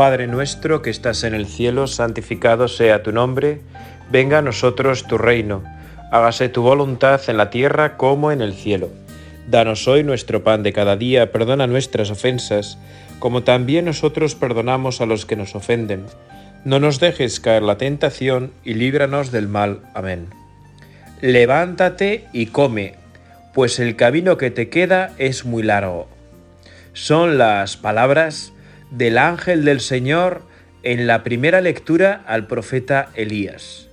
Padre nuestro que estás en el cielo, santificado sea tu nombre, venga a nosotros tu reino, hágase tu voluntad en la tierra como en el cielo. Danos hoy nuestro pan de cada día, perdona nuestras ofensas, como también nosotros perdonamos a los que nos ofenden. No nos dejes caer la tentación y líbranos del mal. Amén. Levántate y come, pues el camino que te queda es muy largo. Son las palabras del ángel del Señor en la primera lectura al profeta Elías.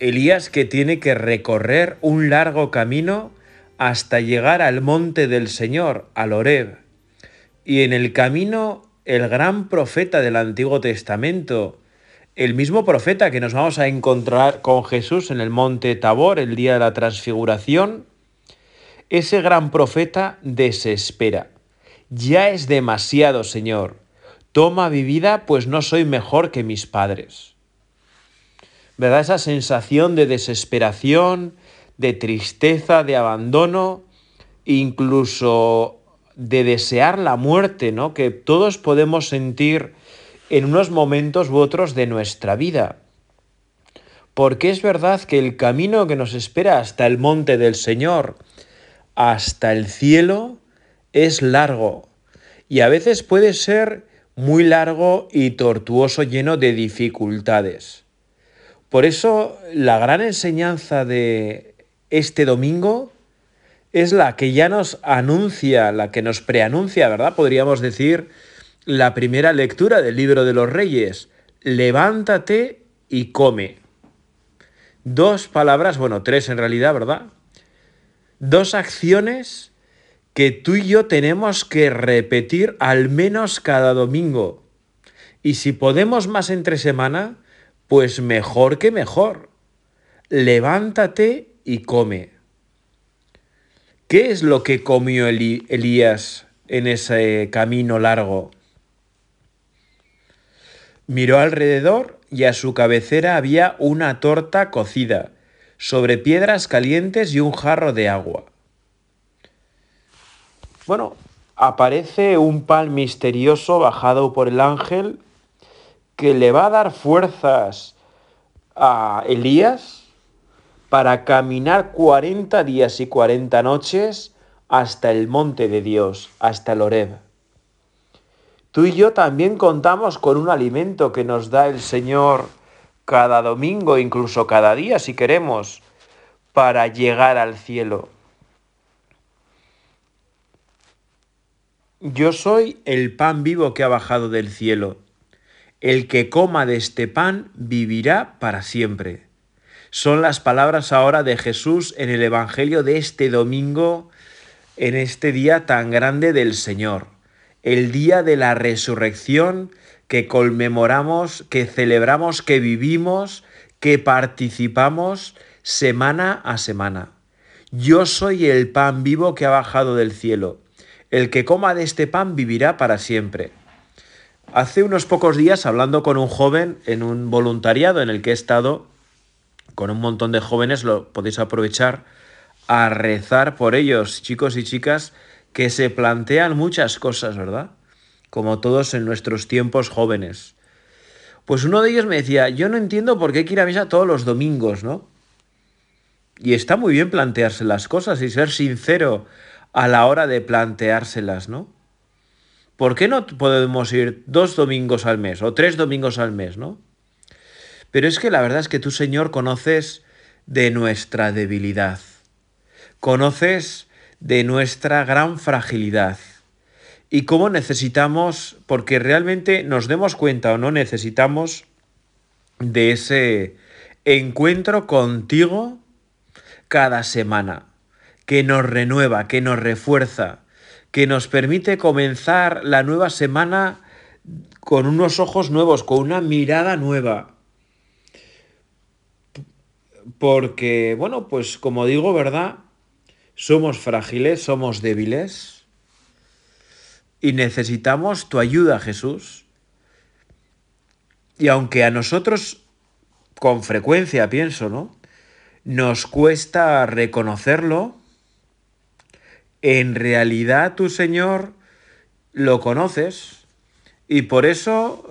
Elías que tiene que recorrer un largo camino hasta llegar al monte del Señor, al Horeb. Y en el camino el gran profeta del Antiguo Testamento, el mismo profeta que nos vamos a encontrar con Jesús en el monte Tabor el día de la transfiguración, ese gran profeta desespera. Ya es demasiado, Señor. Toma mi vida, pues no soy mejor que mis padres. ¿Verdad? Esa sensación de desesperación, de tristeza, de abandono, incluso de desear la muerte, ¿no? Que todos podemos sentir en unos momentos u otros de nuestra vida. Porque es verdad que el camino que nos espera hasta el monte del Señor, hasta el cielo, es largo y a veces puede ser muy largo y tortuoso, lleno de dificultades. Por eso la gran enseñanza de este domingo es la que ya nos anuncia, la que nos preanuncia, ¿verdad? Podríamos decir la primera lectura del libro de los reyes. Levántate y come. Dos palabras, bueno, tres en realidad, ¿verdad? Dos acciones que tú y yo tenemos que repetir al menos cada domingo. Y si podemos más entre semana, pues mejor que mejor. Levántate y come. ¿Qué es lo que comió Elías en ese camino largo? Miró alrededor y a su cabecera había una torta cocida, sobre piedras calientes y un jarro de agua. Bueno, aparece un pan misterioso bajado por el ángel que le va a dar fuerzas a Elías para caminar 40 días y 40 noches hasta el monte de Dios, hasta el Horeb. Tú y yo también contamos con un alimento que nos da el Señor cada domingo, incluso cada día, si queremos, para llegar al cielo. Yo soy el pan vivo que ha bajado del cielo. El que coma de este pan vivirá para siempre. Son las palabras ahora de Jesús en el Evangelio de este domingo, en este día tan grande del Señor, el día de la resurrección que conmemoramos, que celebramos, que vivimos, que participamos semana a semana. Yo soy el pan vivo que ha bajado del cielo. El que coma de este pan vivirá para siempre. Hace unos pocos días, hablando con un joven en un voluntariado en el que he estado, con un montón de jóvenes, lo podéis aprovechar a rezar por ellos, chicos y chicas, que se plantean muchas cosas, ¿verdad? Como todos en nuestros tiempos jóvenes. Pues uno de ellos me decía, yo no entiendo por qué hay que ir a misa todos los domingos, ¿no? Y está muy bien plantearse las cosas y ser sincero a la hora de planteárselas, ¿no? ¿Por qué no podemos ir dos domingos al mes o tres domingos al mes, ¿no? Pero es que la verdad es que tú, Señor, conoces de nuestra debilidad, conoces de nuestra gran fragilidad y cómo necesitamos, porque realmente nos demos cuenta o no necesitamos de ese encuentro contigo cada semana que nos renueva, que nos refuerza, que nos permite comenzar la nueva semana con unos ojos nuevos, con una mirada nueva. Porque, bueno, pues como digo, ¿verdad? Somos frágiles, somos débiles y necesitamos tu ayuda, Jesús. Y aunque a nosotros con frecuencia pienso, ¿no? Nos cuesta reconocerlo, en realidad tu Señor lo conoces y por eso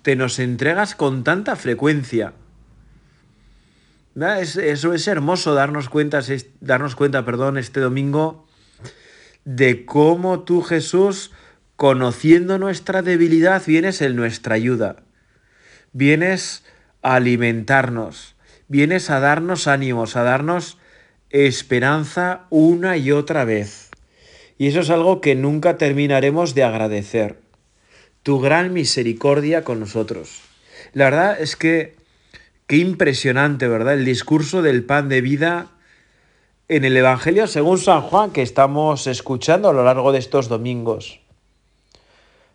te nos entregas con tanta frecuencia. eso es hermoso darnos cuenta, darnos cuenta, perdón, este domingo de cómo tú, Jesús, conociendo nuestra debilidad, vienes en nuestra ayuda. Vienes a alimentarnos, vienes a darnos ánimos, a darnos esperanza una y otra vez. Y eso es algo que nunca terminaremos de agradecer. Tu gran misericordia con nosotros. La verdad es que qué impresionante, ¿verdad? El discurso del pan de vida en el Evangelio según San Juan que estamos escuchando a lo largo de estos domingos.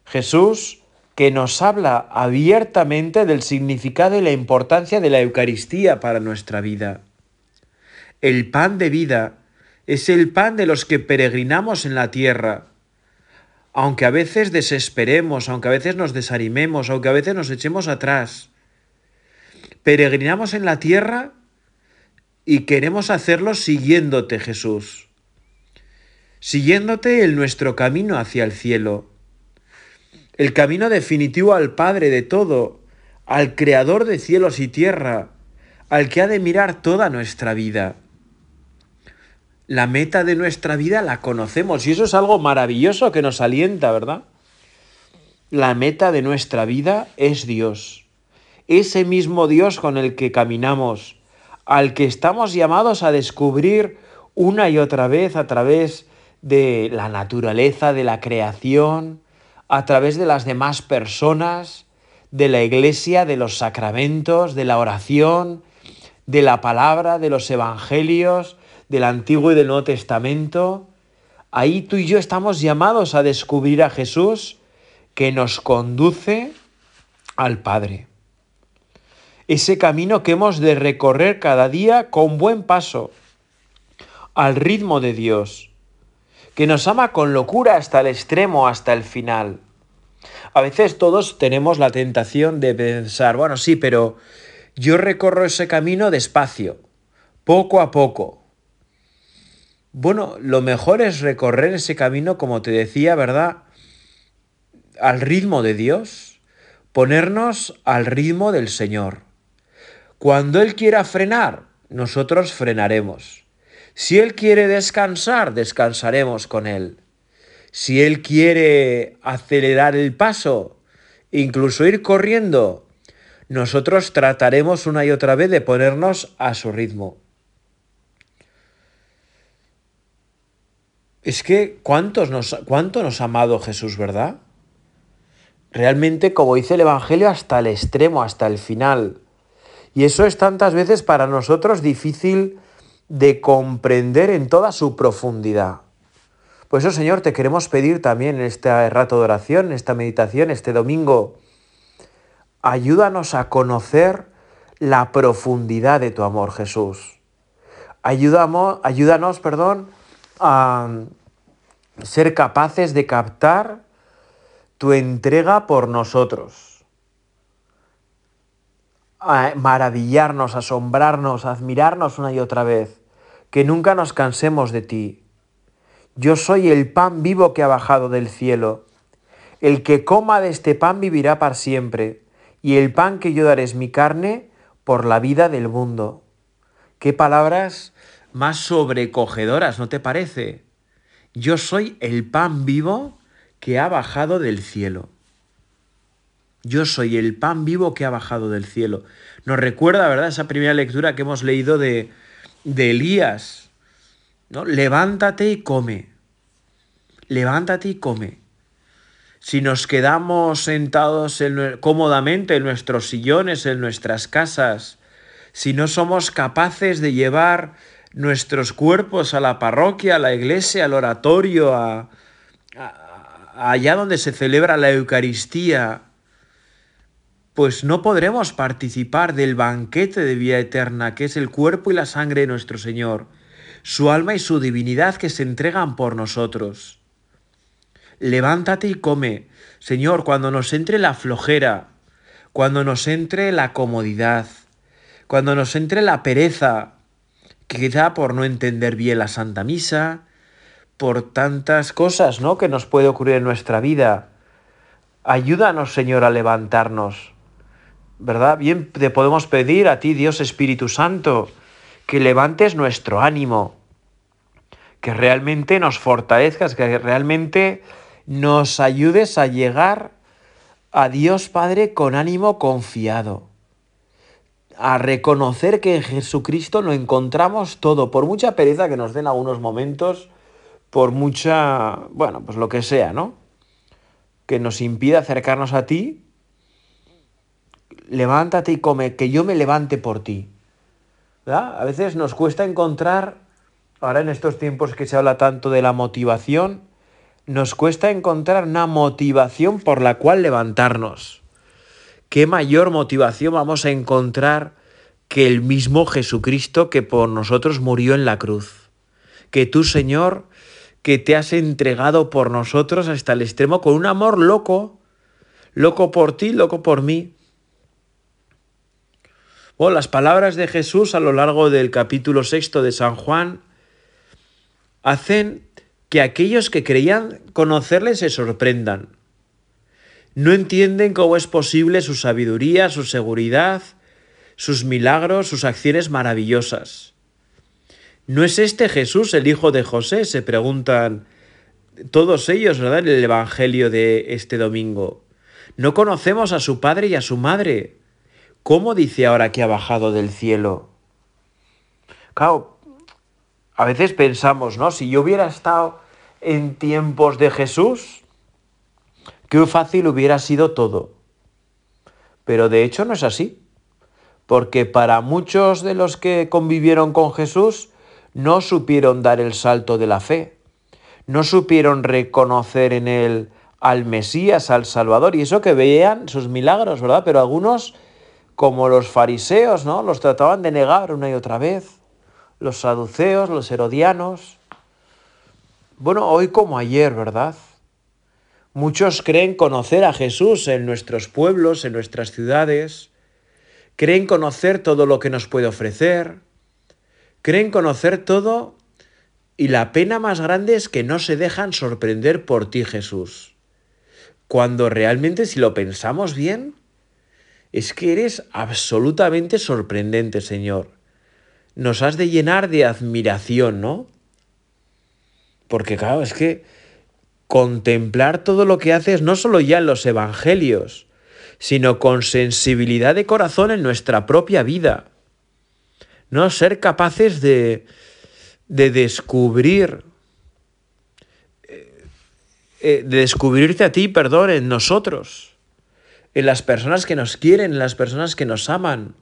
Jesús que nos habla abiertamente del significado y la importancia de la Eucaristía para nuestra vida. El pan de vida es el pan de los que peregrinamos en la tierra. Aunque a veces desesperemos, aunque a veces nos desanimemos, aunque a veces nos echemos atrás, peregrinamos en la tierra y queremos hacerlo siguiéndote, Jesús, siguiéndote en nuestro camino hacia el cielo el camino definitivo al Padre de todo, al Creador de cielos y tierra, al que ha de mirar toda nuestra vida. La meta de nuestra vida la conocemos y eso es algo maravilloso que nos alienta, ¿verdad? La meta de nuestra vida es Dios, ese mismo Dios con el que caminamos, al que estamos llamados a descubrir una y otra vez a través de la naturaleza, de la creación, a través de las demás personas, de la iglesia, de los sacramentos, de la oración, de la palabra, de los evangelios, del Antiguo y del Nuevo Testamento. Ahí tú y yo estamos llamados a descubrir a Jesús que nos conduce al Padre. Ese camino que hemos de recorrer cada día con buen paso, al ritmo de Dios que nos ama con locura hasta el extremo, hasta el final. A veces todos tenemos la tentación de pensar, bueno, sí, pero yo recorro ese camino despacio, poco a poco. Bueno, lo mejor es recorrer ese camino, como te decía, ¿verdad? Al ritmo de Dios, ponernos al ritmo del Señor. Cuando Él quiera frenar, nosotros frenaremos. Si Él quiere descansar, descansaremos con Él. Si Él quiere acelerar el paso, incluso ir corriendo, nosotros trataremos una y otra vez de ponernos a su ritmo. Es que ¿cuántos nos, cuánto nos ha amado Jesús, ¿verdad? Realmente, como dice el Evangelio, hasta el extremo, hasta el final. Y eso es tantas veces para nosotros difícil de comprender en toda su profundidad. Por eso, Señor, te queremos pedir también en este rato de oración, en esta meditación, este domingo, ayúdanos a conocer la profundidad de tu amor, Jesús. Ayúdanos, perdón, a ser capaces de captar tu entrega por nosotros. A maravillarnos, asombrarnos, admirarnos una y otra vez que nunca nos cansemos de ti. Yo soy el pan vivo que ha bajado del cielo. El que coma de este pan vivirá para siempre, y el pan que yo daré es mi carne por la vida del mundo. Qué palabras más sobrecogedoras, ¿no te parece? Yo soy el pan vivo que ha bajado del cielo. Yo soy el pan vivo que ha bajado del cielo. Nos recuerda, ¿verdad?, esa primera lectura que hemos leído de, de Elías. ¿no? Levántate y come. Levántate y come. Si nos quedamos sentados cómodamente en nuestros sillones, en nuestras casas, si no somos capaces de llevar nuestros cuerpos a la parroquia, a la iglesia, al oratorio, a, allá donde se celebra la Eucaristía, pues no podremos participar del banquete de vida eterna que es el cuerpo y la sangre de nuestro Señor, su alma y su divinidad que se entregan por nosotros. Levántate y come, Señor, cuando nos entre la flojera, cuando nos entre la comodidad, cuando nos entre la pereza, quizá por no entender bien la Santa Misa, por tantas cosas, ¿no? que nos puede ocurrir en nuestra vida Ayúdanos, Señor, a levantarnos. ¿Verdad? Bien te podemos pedir a ti, Dios Espíritu Santo, que levantes nuestro ánimo, que realmente nos fortalezcas, que realmente nos ayudes a llegar a Dios Padre con ánimo confiado, a reconocer que en Jesucristo lo encontramos todo, por mucha pereza que nos den algunos momentos, por mucha, bueno, pues lo que sea, ¿no? Que nos impida acercarnos a ti, levántate y come, que yo me levante por ti. A veces nos cuesta encontrar, ahora en estos tiempos que se habla tanto de la motivación, nos cuesta encontrar una motivación por la cual levantarnos. ¿Qué mayor motivación vamos a encontrar que el mismo Jesucristo que por nosotros murió en la cruz? Que tú, Señor, que te has entregado por nosotros hasta el extremo con un amor loco, loco por ti, loco por mí. Las palabras de Jesús a lo largo del capítulo sexto de San Juan hacen que aquellos que creían conocerle se sorprendan. No entienden cómo es posible su sabiduría, su seguridad, sus milagros, sus acciones maravillosas. ¿No es este Jesús el hijo de José? Se preguntan todos ellos, ¿verdad? En el Evangelio de este domingo. No conocemos a su padre y a su madre. ¿Cómo dice ahora que ha bajado del cielo? Claro, a veces pensamos, ¿no? Si yo hubiera estado en tiempos de Jesús, qué fácil hubiera sido todo. Pero de hecho no es así, porque para muchos de los que convivieron con Jesús no supieron dar el salto de la fe, no supieron reconocer en él al Mesías, al Salvador, y eso que veían sus milagros, ¿verdad? Pero algunos, como los fariseos, ¿no? Los trataban de negar una y otra vez, los saduceos, los herodianos. Bueno, hoy como ayer, ¿verdad? Muchos creen conocer a Jesús en nuestros pueblos, en nuestras ciudades, creen conocer todo lo que nos puede ofrecer, creen conocer todo y la pena más grande es que no se dejan sorprender por ti, Jesús. Cuando realmente, si lo pensamos bien, es que eres absolutamente sorprendente, Señor. Nos has de llenar de admiración, ¿no? Porque claro, es que contemplar todo lo que haces no solo ya en los evangelios, sino con sensibilidad de corazón en nuestra propia vida. No ser capaces de, de descubrir, eh, eh, de descubrirte a ti, perdón, en nosotros, en las personas que nos quieren, en las personas que nos aman.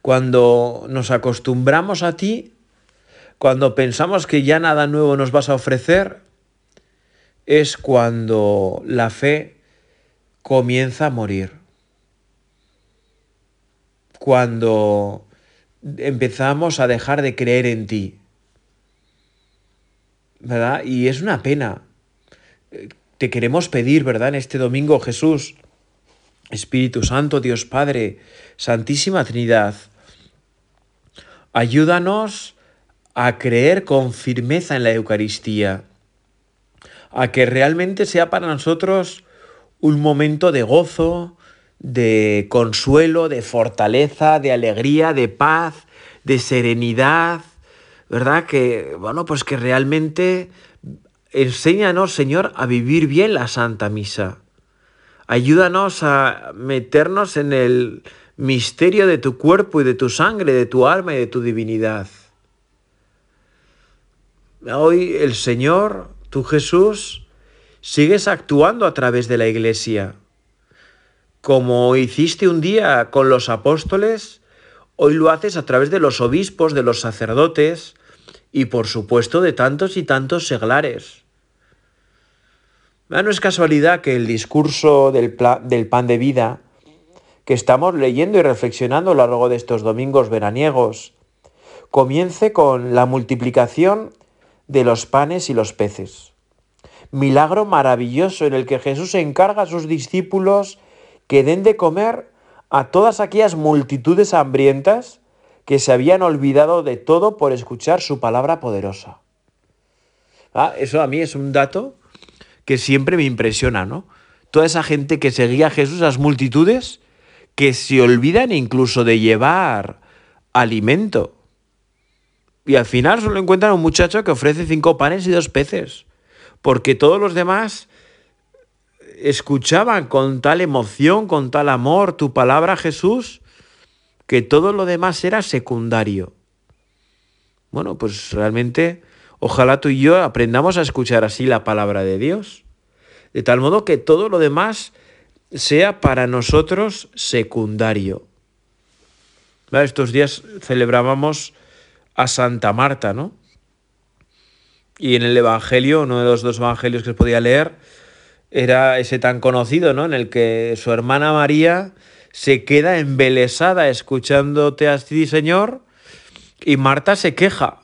Cuando nos acostumbramos a ti, cuando pensamos que ya nada nuevo nos vas a ofrecer, es cuando la fe comienza a morir. Cuando empezamos a dejar de creer en ti. ¿Verdad? Y es una pena. Te queremos pedir, ¿verdad? En este domingo, Jesús, Espíritu Santo, Dios Padre, Santísima Trinidad, ayúdanos a creer con firmeza en la Eucaristía, a que realmente sea para nosotros un momento de gozo, de consuelo, de fortaleza, de alegría, de paz, de serenidad, ¿verdad? Que, bueno, pues que realmente enséñanos, Señor, a vivir bien la Santa Misa. Ayúdanos a meternos en el misterio de tu cuerpo y de tu sangre, de tu alma y de tu divinidad. Hoy el Señor, tú Jesús, sigues actuando a través de la iglesia. Como hiciste un día con los apóstoles, hoy lo haces a través de los obispos, de los sacerdotes y por supuesto de tantos y tantos seglares. No es casualidad que el discurso del, del pan de vida que estamos leyendo y reflexionando a lo largo de estos domingos veraniegos comience con la multiplicación de los panes y los peces. Milagro maravilloso en el que Jesús encarga a sus discípulos que den de comer a todas aquellas multitudes hambrientas que se habían olvidado de todo por escuchar su palabra poderosa. Ah, eso a mí es un dato que siempre me impresiona, ¿no? toda esa gente que seguía a Jesús, las multitudes, que se olvidan incluso de llevar alimento. Y al final solo encuentran un muchacho que ofrece cinco panes y dos peces, porque todos los demás escuchaban con tal emoción, con tal amor tu palabra, Jesús, que todo lo demás era secundario. Bueno, pues realmente ojalá tú y yo aprendamos a escuchar así la palabra de Dios, de tal modo que todo lo demás sea para nosotros secundario. Estos días celebrábamos a Santa Marta, ¿no? Y en el Evangelio, uno de los dos Evangelios que se podía leer, era ese tan conocido, ¿no? En el que su hermana María se queda embelesada escuchándote a ti, Señor, y Marta se queja.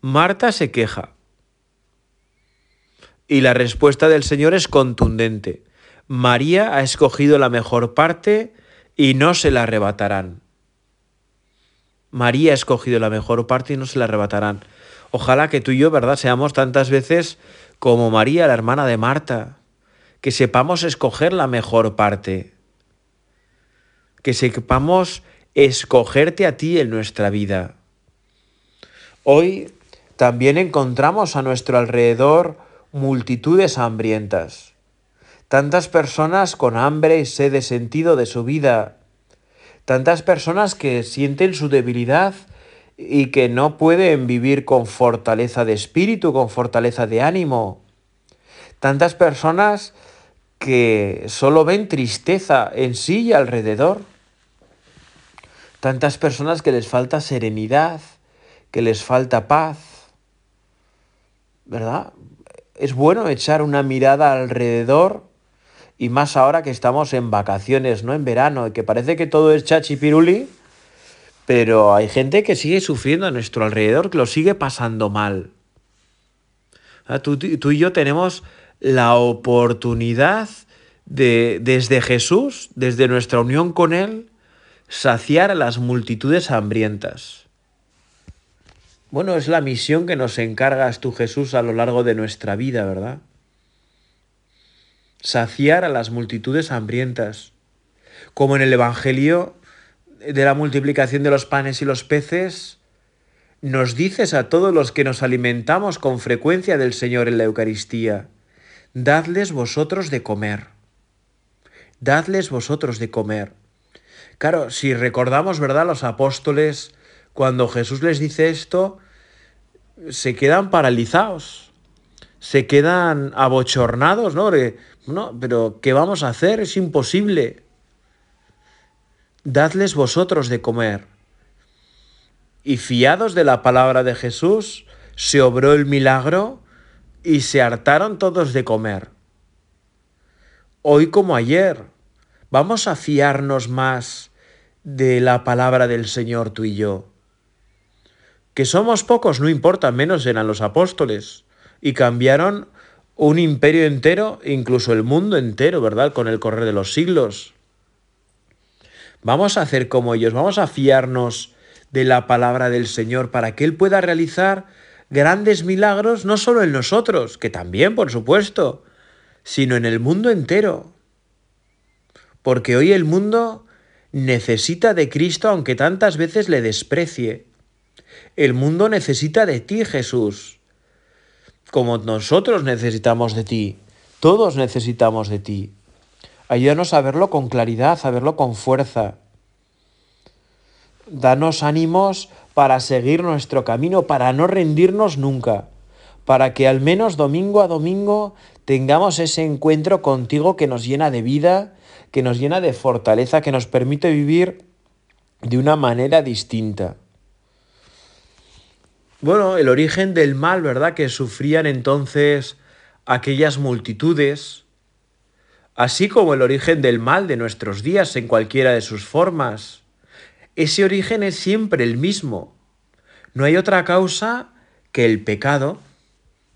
Marta se queja. Y la respuesta del Señor es contundente. María ha escogido la mejor parte y no se la arrebatarán. María ha escogido la mejor parte y no se la arrebatarán. Ojalá que tú y yo, ¿verdad?, seamos tantas veces como María, la hermana de Marta, que sepamos escoger la mejor parte, que sepamos escogerte a ti en nuestra vida. Hoy también encontramos a nuestro alrededor multitudes hambrientas, tantas personas con hambre y sed de sentido de su vida, tantas personas que sienten su debilidad y que no pueden vivir con fortaleza de espíritu, con fortaleza de ánimo. Tantas personas que solo ven tristeza en sí y alrededor. Tantas personas que les falta serenidad, que les falta paz. ¿Verdad? Es bueno echar una mirada alrededor y más ahora que estamos en vacaciones, ¿no? En verano, y que parece que todo es chachipiruli pero hay gente que sigue sufriendo a nuestro alrededor, que lo sigue pasando mal. Ah, tú, tú y yo tenemos la oportunidad de, desde Jesús, desde nuestra unión con Él, saciar a las multitudes hambrientas. Bueno, es la misión que nos encargas tú, Jesús, a lo largo de nuestra vida, ¿verdad? Saciar a las multitudes hambrientas. Como en el Evangelio de la multiplicación de los panes y los peces, nos dices a todos los que nos alimentamos con frecuencia del Señor en la Eucaristía, dadles vosotros de comer. Dadles vosotros de comer. Claro, si recordamos, ¿verdad? Los apóstoles, cuando Jesús les dice esto, se quedan paralizados, se quedan abochornados, ¿no? Pero ¿qué vamos a hacer? Es imposible dadles vosotros de comer. Y fiados de la palabra de Jesús, se obró el milagro y se hartaron todos de comer. Hoy como ayer, vamos a fiarnos más de la palabra del Señor tú y yo. Que somos pocos, no importa, menos eran los apóstoles, y cambiaron un imperio entero, incluso el mundo entero, ¿verdad? Con el correr de los siglos. Vamos a hacer como ellos, vamos a fiarnos de la palabra del Señor para que Él pueda realizar grandes milagros no solo en nosotros, que también, por supuesto, sino en el mundo entero. Porque hoy el mundo necesita de Cristo aunque tantas veces le desprecie. El mundo necesita de ti, Jesús, como nosotros necesitamos de ti. Todos necesitamos de ti. Ayúdanos a verlo con claridad, a verlo con fuerza. Danos ánimos para seguir nuestro camino, para no rendirnos nunca, para que al menos domingo a domingo tengamos ese encuentro contigo que nos llena de vida, que nos llena de fortaleza, que nos permite vivir de una manera distinta. Bueno, el origen del mal, ¿verdad? Que sufrían entonces aquellas multitudes, así como el origen del mal de nuestros días en cualquiera de sus formas. Ese origen es siempre el mismo. No hay otra causa que el pecado.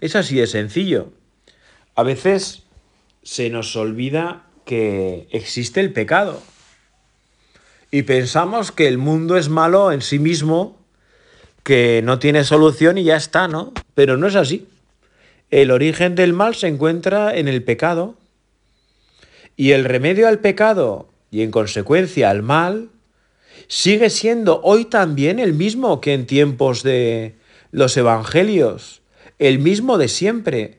Es así de sencillo. A veces se nos olvida que existe el pecado. Y pensamos que el mundo es malo en sí mismo, que no tiene solución y ya está, ¿no? Pero no es así. El origen del mal se encuentra en el pecado Y el remedio al pecado y en consecuencia al mal sigue siendo hoy también el mismo que en tiempos de los evangelios, el mismo de siempre.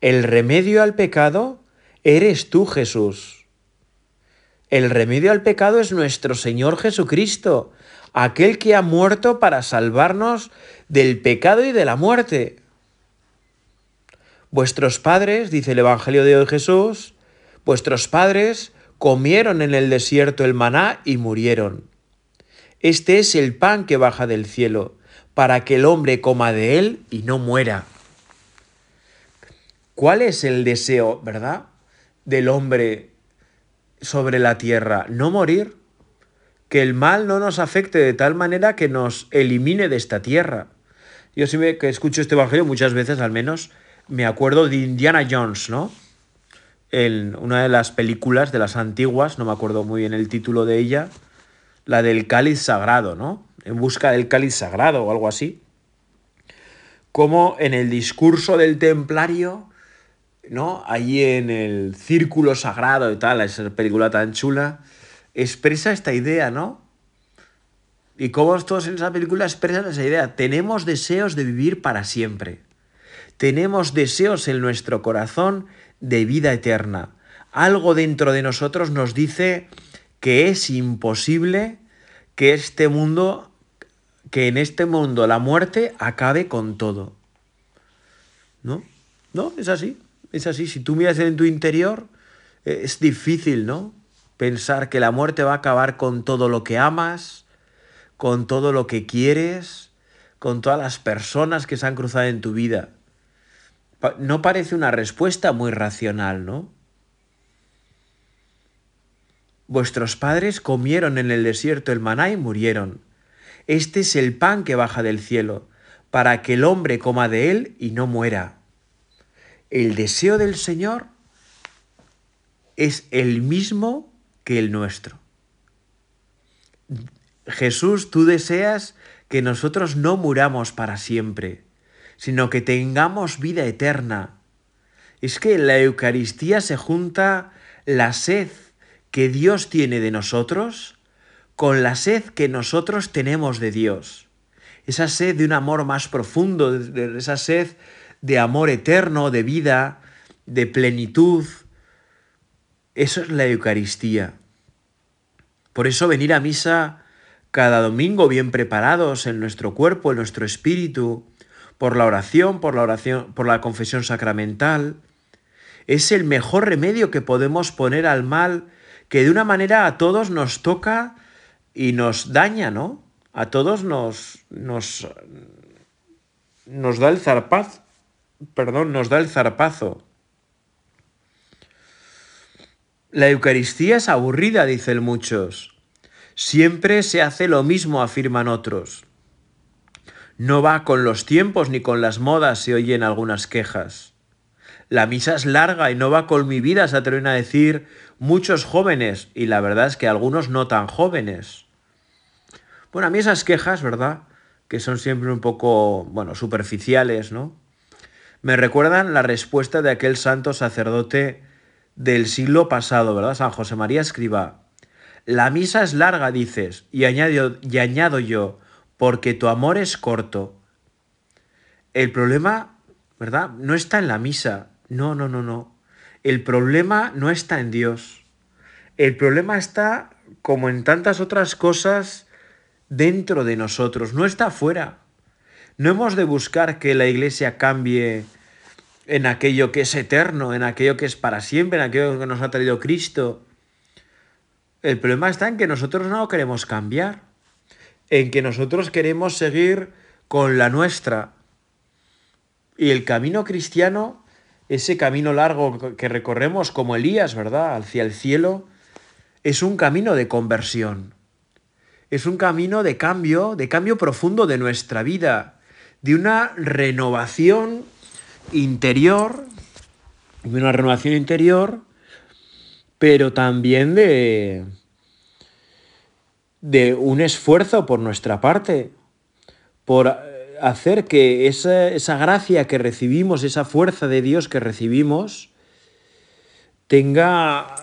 El remedio al pecado eres tú, Jesús. El remedio al pecado es nuestro Señor Jesucristo, aquel que ha muerto para salvarnos del pecado y de la muerte. Vuestros padres, dice el Evangelio de hoy Jesús, vuestros padres comieron en el desierto el maná y murieron. Este es el pan que baja del cielo, para que el hombre coma de él y no muera. ¿Cuál es el deseo, verdad, del hombre sobre la tierra? No morir. Que el mal no nos afecte de tal manera que nos elimine de esta tierra. Yo siempre que escucho este evangelio, muchas veces al menos, me acuerdo de Indiana Jones, ¿no? En una de las películas de las antiguas, no me acuerdo muy bien el título de ella, la del cáliz sagrado, ¿no? En busca del cáliz sagrado o algo así. Como en el discurso del templario, ¿no? Allí en el círculo sagrado y tal, esa película tan chula, expresa esta idea, ¿no? Y cómo todos en esa película expresan esa idea. Tenemos deseos de vivir para siempre. Tenemos deseos en nuestro corazón de vida eterna. Algo dentro de nosotros nos dice que es imposible que este mundo, que en este mundo la muerte acabe con todo. ¿No? ¿No? Es así. Es así. Si tú miras en tu interior, eh, es difícil, ¿no? Pensar que la muerte va a acabar con todo lo que amas, con todo lo que quieres, con todas las personas que se han cruzado en tu vida. No parece una respuesta muy racional, ¿no? Vuestros padres comieron en el desierto el maná y murieron. Este es el pan que baja del cielo, para que el hombre coma de él y no muera. El deseo del Señor es el mismo que el nuestro. Jesús, tú deseas que nosotros no muramos para siempre, sino que tengamos vida eterna. Es que en la Eucaristía se junta la sed que Dios tiene de nosotros con la sed que nosotros tenemos de Dios. Esa sed de un amor más profundo, esa sed de amor eterno, de vida, de plenitud. Eso es la Eucaristía. Por eso venir a misa cada domingo bien preparados en nuestro cuerpo, en nuestro espíritu, por la oración, por la oración, por la confesión sacramental, es el mejor remedio que podemos poner al mal que de una manera a todos nos toca y nos daña, ¿no? A todos nos, nos, nos da el zarpazo, perdón, nos da el zarpazo. La Eucaristía es aburrida, dicen muchos. Siempre se hace lo mismo, afirman otros. No va con los tiempos ni con las modas, se oyen algunas quejas. La misa es larga y no va con mi vida, se atreven a decir muchos jóvenes, y la verdad es que algunos no tan jóvenes. Bueno, a mí esas quejas, ¿verdad? Que son siempre un poco, bueno, superficiales, ¿no? Me recuerdan la respuesta de aquel santo sacerdote del siglo pasado, ¿verdad? San José María Escriba. La misa es larga, dices, y añado, y añado yo, porque tu amor es corto. El problema, ¿verdad? No está en la misa, no, no, no, no. El problema no está en Dios. El problema está, como en tantas otras cosas, dentro de nosotros, no está afuera. No hemos de buscar que la iglesia cambie en aquello que es eterno, en aquello que es para siempre, en aquello que nos ha traído Cristo. El problema está en que nosotros no queremos cambiar, en que nosotros queremos seguir con la nuestra. Y el camino cristiano ese camino largo que recorremos como Elías, ¿verdad? Hacia el cielo, es un camino de conversión. Es un camino de cambio, de cambio profundo de nuestra vida, de una renovación interior, de una renovación interior, pero también de, de un esfuerzo por nuestra parte, por hacer que esa, gracia que recibimos, esa fuerza de Dios que recibimos, tenga,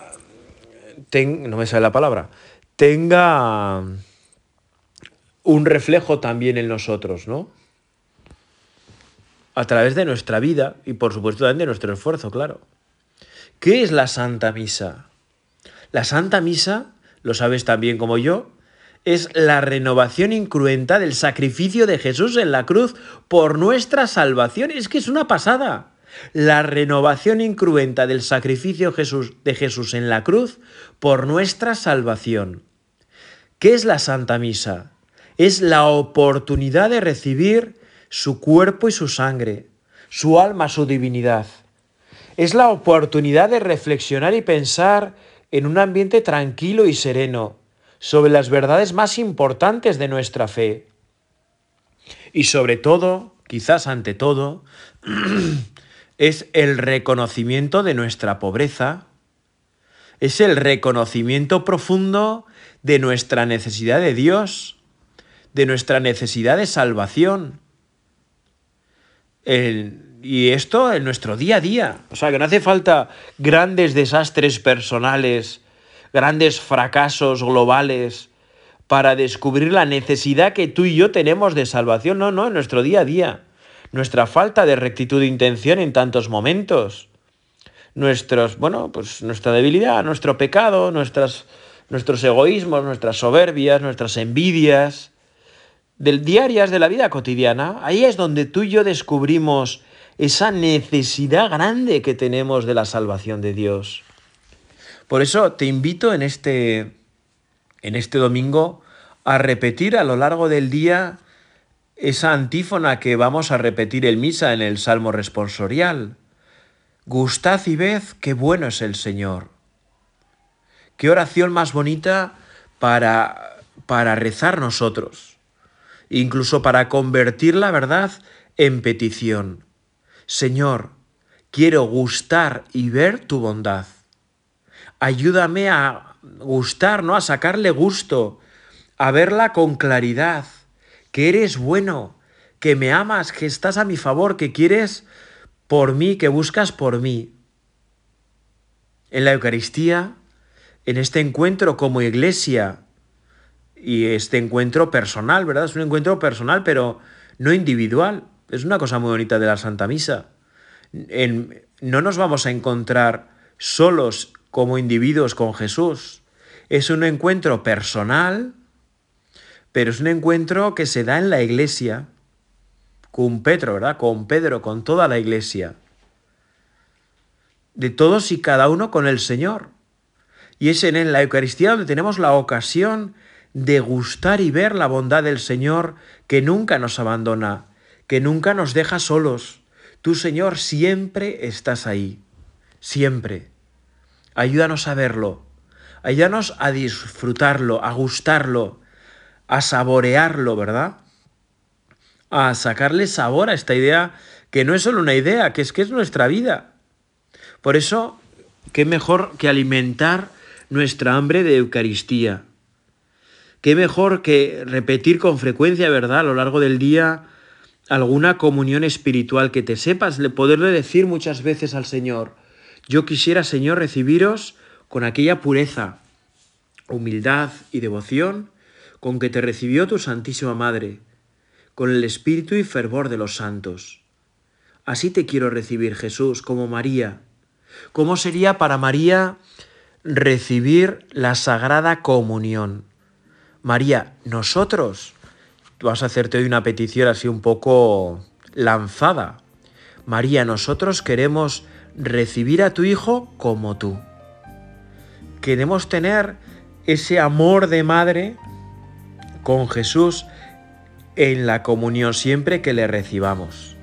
no me sale la palabra, tenga un reflejo también en nosotros, ¿no? A través de nuestra vida y por supuesto también de nuestro esfuerzo, claro. ¿Qué es la Santa Misa? La Santa Misa, lo sabes también como yo, es la renovación incruenta del sacrificio de Jesús en la cruz por nuestra salvación. Es que es una pasada. La renovación incruenta del sacrificio de Jesús en la cruz por nuestra salvación. ¿Qué es la Santa Misa? Es la oportunidad de recibir su cuerpo y su sangre, su alma, su divinidad. Es la oportunidad de reflexionar y pensar en un ambiente tranquilo y sereno sobre las verdades más importantes de nuestra fe. Y sobre todo, quizás ante todo, es el reconocimiento de nuestra pobreza, es el reconocimiento profundo de nuestra necesidad de Dios, de nuestra necesidad de salvación. Y esto en nuestro día a día. O sea, que no hace falta grandes desastres personales, grandes fracasos globales para descubrir la necesidad que tú y yo tenemos de salvación. No, no, en nuestro día a día. Nuestra falta de rectitud de intención en tantos momentos. Nuestros, bueno, pues nuestra debilidad, nuestro pecado, nuestras, nuestros egoísmos, nuestras soberbias, nuestras envidias del diarias de la vida cotidiana, ahí es donde tú y yo descubrimos esa necesidad grande que tenemos de la salvación de Dios. Por eso te invito en este, en este domingo a repetir a lo largo del día esa antífona que vamos a repetir en misa en el Salmo responsorial. Gustad y ved qué bueno es el Señor. Qué oración más bonita para, para rezar nosotros incluso para convertir la verdad en petición. Señor, quiero gustar y ver tu bondad. Ayúdame a gustar, ¿no? A sacarle gusto, a verla con claridad, que eres bueno, que me amas, que estás a mi favor, que quieres por mí, que buscas por mí. En la Eucaristía, en este encuentro como iglesia, y este encuentro personal, ¿verdad? Es un encuentro personal, pero no individual. Es una cosa muy bonita de la Santa Misa. no nos vamos a encontrar solos como individuos con Jesús. Es un encuentro personal, pero es un encuentro que se da en la iglesia, con Pedro, ¿verdad? Con Pedro, con toda la iglesia. De todos y cada uno con el Señor. Y es en la Eucaristía donde tenemos la ocasión de gustar y ver la bondad del Señor que nunca nos abandona, que nunca nos deja solos. Tú, Señor, siempre estás ahí, siempre. Ayúdanos a verlo, ayúdanos a disfrutarlo, a gustarlo, a saborearlo, ¿verdad? A sacarle sabor a esta idea que no es solo una idea, que es que es nuestra vida. Por eso, qué mejor que alimentar nuestra hambre de Eucaristía, qué mejor que repetir con frecuencia, ¿verdad?, a lo largo del día alguna comunión espiritual, que te sepas poderle decir muchas veces al Señor, yo quisiera, Señor, recibiros con aquella pureza, humildad y devoción con que te recibió tu Santísima Madre, con el espíritu y fervor de los santos. Así te quiero recibir, Jesús, como María. ¿Cómo sería para María recibir la Sagrada Comunión? María, nosotros, vas a hacerte hoy una petición así un poco lanzada. María, nosotros queremos recibir a tu Hijo como tú. Queremos tener ese amor de madre con Jesús en la comunión siempre que le recibamos.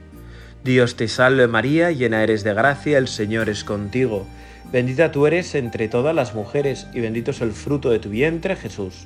Dios te salve María, llena eres de gracia, el Señor es contigo. Bendita tú eres entre todas las mujeres y bendito es el fruto de tu vientre Jesús.